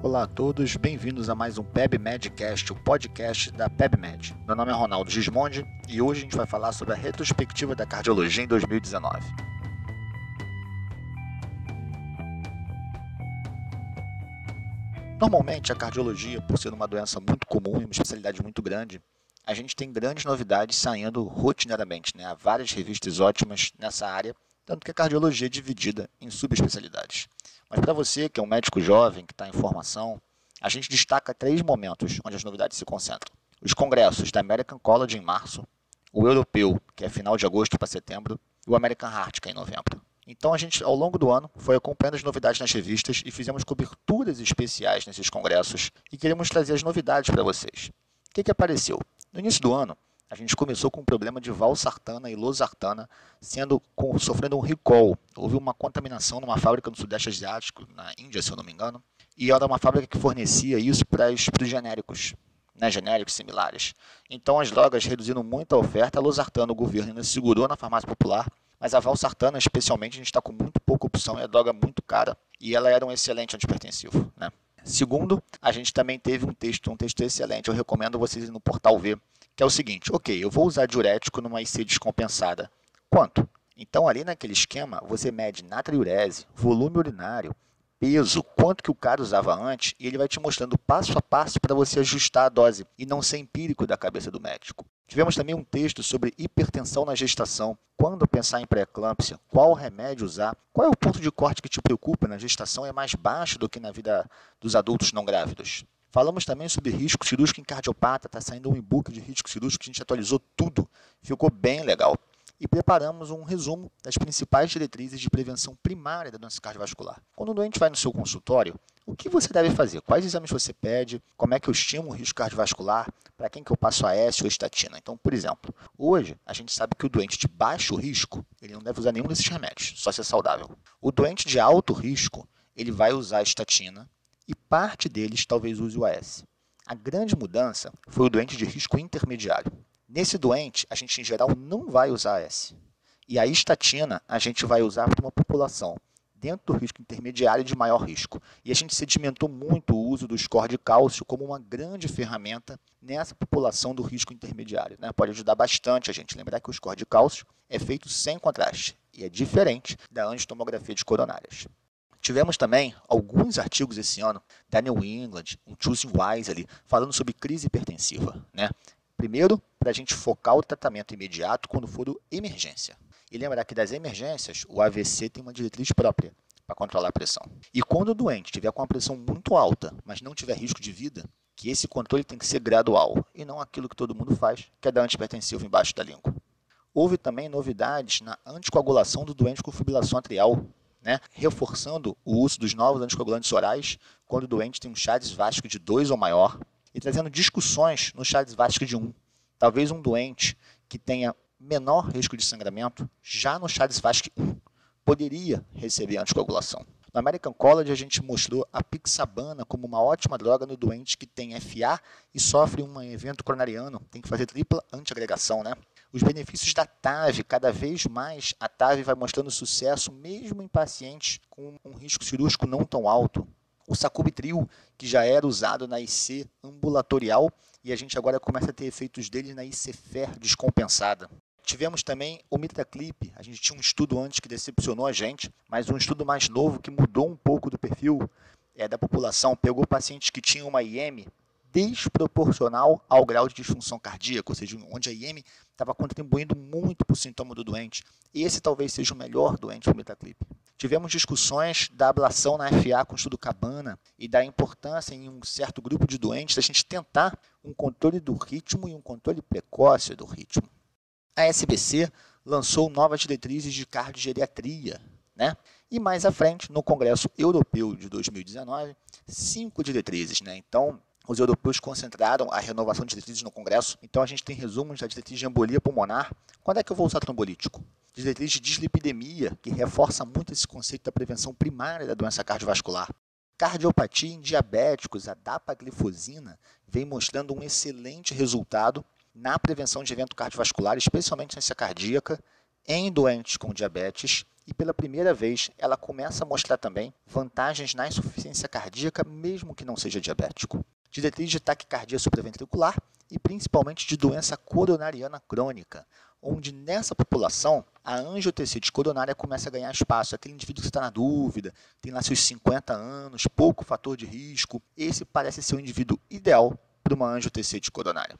Olá a todos, bem-vindos a mais um PebMedcast, o podcast da PebMed. Meu nome é Ronaldo Gismondi e hoje a gente vai falar sobre a retrospectiva da cardiologia em 2019. Normalmente, a cardiologia, por ser uma doença muito comum e uma especialidade muito grande, a gente tem grandes novidades saindo rotineiramente. Né? Há várias revistas ótimas nessa área, tanto que a cardiologia é dividida em subespecialidades. Mas para você, que é um médico jovem, que está em formação, a gente destaca três momentos onde as novidades se concentram. Os congressos da American College em março, o europeu, que é final de agosto para setembro, e o American Heart, que é em novembro. Então a gente, ao longo do ano, foi acompanhando as novidades nas revistas e fizemos coberturas especiais nesses congressos e queremos trazer as novidades para vocês. O que, que apareceu? No início do ano, a gente começou com o problema de valsartana e losartana sendo com, sofrendo um recall. Houve uma contaminação numa fábrica no Sudeste Asiático, na Índia, se eu não me engano, e era uma fábrica que fornecia isso para os genéricos, né, genéricos similares. Então as drogas reduziram muito a oferta, a losartana o governo ainda segurou na farmácia popular mas a valsartana, especialmente, a gente está com muito pouca opção, é droga muito cara e ela era um excelente antipertensivo. Né? Segundo, a gente também teve um texto, um texto excelente, eu recomendo vocês ir no portal ver, que é o seguinte, ok, eu vou usar diurético numa IC descompensada. Quanto? Então, ali naquele esquema, você mede natriurese, volume urinário, peso, quanto que o cara usava antes, e ele vai te mostrando passo a passo para você ajustar a dose e não ser empírico da cabeça do médico. Tivemos também um texto sobre hipertensão na gestação. Quando pensar em pré-eclâmpsia, qual remédio usar? Qual é o ponto de corte que te preocupa na gestação? É mais baixo do que na vida dos adultos não grávidos. Falamos também sobre risco cirúrgico em cardiopata. Está saindo um e-book de risco cirúrgico que a gente atualizou tudo. Ficou bem legal e preparamos um resumo das principais diretrizes de prevenção primária da doença cardiovascular. Quando o doente vai no seu consultório, o que você deve fazer? Quais exames você pede? Como é que eu estimo o risco cardiovascular? Para quem que eu passo a S ou estatina? Então, por exemplo, hoje a gente sabe que o doente de baixo risco, ele não deve usar nenhum desses remédios, só se é saudável. O doente de alto risco, ele vai usar estatina parte deles talvez use o AS. A grande mudança foi o doente de risco intermediário. Nesse doente, a gente em geral não vai usar S. E a estatina a gente vai usar para uma população dentro do risco intermediário de maior risco. E a gente sedimentou muito o uso do score de cálcio como uma grande ferramenta nessa população do risco intermediário. Né? Pode ajudar bastante a gente lembrar que o score de cálcio é feito sem contraste e é diferente da angiotomografia de coronárias. Tivemos também alguns artigos esse ano da New England, um Choosing Wise ali, falando sobre crise hipertensiva. Né? Primeiro, para a gente focar o tratamento imediato quando for emergência. E lembrar que das emergências, o AVC tem uma diretriz própria para controlar a pressão. E quando o doente tiver com uma pressão muito alta, mas não tiver risco de vida, que esse controle tem que ser gradual e não aquilo que todo mundo faz, que é dar antipertensivo embaixo da língua. Houve também novidades na anticoagulação do doente com fibrilação atrial, né? reforçando o uso dos novos anticoagulantes orais quando o doente tem um Chades vasco de 2 ou maior, e trazendo discussões no Chades Vasco de 1. Talvez um doente que tenha menor risco de sangramento, já no Chades Vasco 1, poderia receber anticoagulação. No American College, a gente mostrou a pixabana como uma ótima droga no doente que tem FA e sofre um evento coronariano, tem que fazer tripla antiagregação, né? Os benefícios da TAV, cada vez mais a TAV vai mostrando sucesso mesmo em pacientes com um risco cirúrgico não tão alto. O sacubitril, que já era usado na IC ambulatorial, e a gente agora começa a ter efeitos dele na ICFER descompensada. Tivemos também o Mitraclip, a gente tinha um estudo antes que decepcionou a gente, mas um estudo mais novo que mudou um pouco do perfil é, da população, pegou pacientes que tinham uma IM desproporcional ao grau de disfunção cardíaca, ou seja, onde a IM estava contribuindo muito para o sintoma do doente. Esse talvez seja o melhor doente para o Metaclip. Tivemos discussões da ablação na FA com o estudo Cabana e da importância em um certo grupo de doentes da gente tentar um controle do ritmo e um controle precoce do ritmo. A SBC lançou novas diretrizes de cardiogeriatria, né? E mais à frente, no Congresso Europeu de 2019, cinco diretrizes, né? Então, os europeus concentraram a renovação de diretrizes no Congresso. Então a gente tem resumos da diretriz de embolia pulmonar. Quando é que eu vou usar trombolítico? Diretriz de dislipidemia, que reforça muito esse conceito da prevenção primária da doença cardiovascular. Cardiopatia em diabéticos, a dapaglifosina, vem mostrando um excelente resultado na prevenção de evento cardiovascular, especialmente ciência cardíaca, em doentes com diabetes e pela primeira vez ela começa a mostrar também vantagens na insuficiência cardíaca, mesmo que não seja diabético. Diretriz de taquicardia supraventricular e principalmente de doença coronariana crônica, onde nessa população a angiotensite coronária começa a ganhar espaço. Aquele indivíduo que está na dúvida, tem lá seus 50 anos, pouco fator de risco, esse parece ser o indivíduo ideal para uma angiotensite coronária.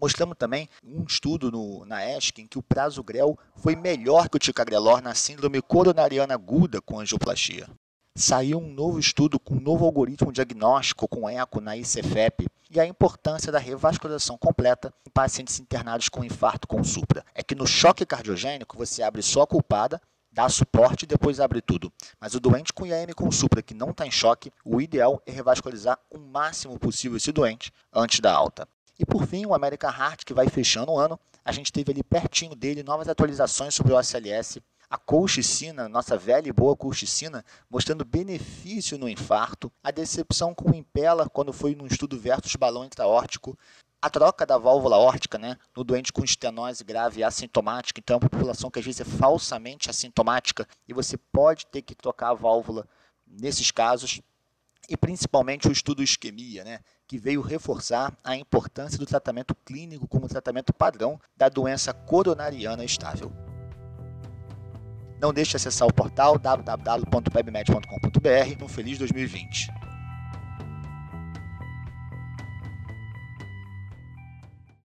Mostramos também um estudo no, na ESC em que o prazo GREL foi melhor que o ticagrelor na síndrome coronariana aguda com angioplastia. Saiu um novo estudo com um novo algoritmo diagnóstico com eco na ICFEP e a importância da revascularização completa em pacientes internados com infarto com supra. É que no choque cardiogênico você abre só a culpada, dá suporte e depois abre tudo. Mas o doente com IAM com supra que não está em choque, o ideal é revascularizar o máximo possível esse doente antes da alta. E por fim, o American Heart, que vai fechando o ano, a gente teve ali pertinho dele novas atualizações sobre o ACLS, a colchicina, nossa velha e boa colchicina, mostrando benefício no infarto, a decepção com o Impela quando foi num estudo versus balão intraórtico, a troca da válvula órtica, né, no doente com estenose grave assintomática, então é uma população que às vezes é falsamente assintomática e você pode ter que trocar a válvula nesses casos, e principalmente o estudo isquemia, né, que veio reforçar a importância do tratamento clínico como tratamento padrão da doença coronariana estável. Não deixe de acessar o portal www.pebmed.com.br. Um feliz 2020.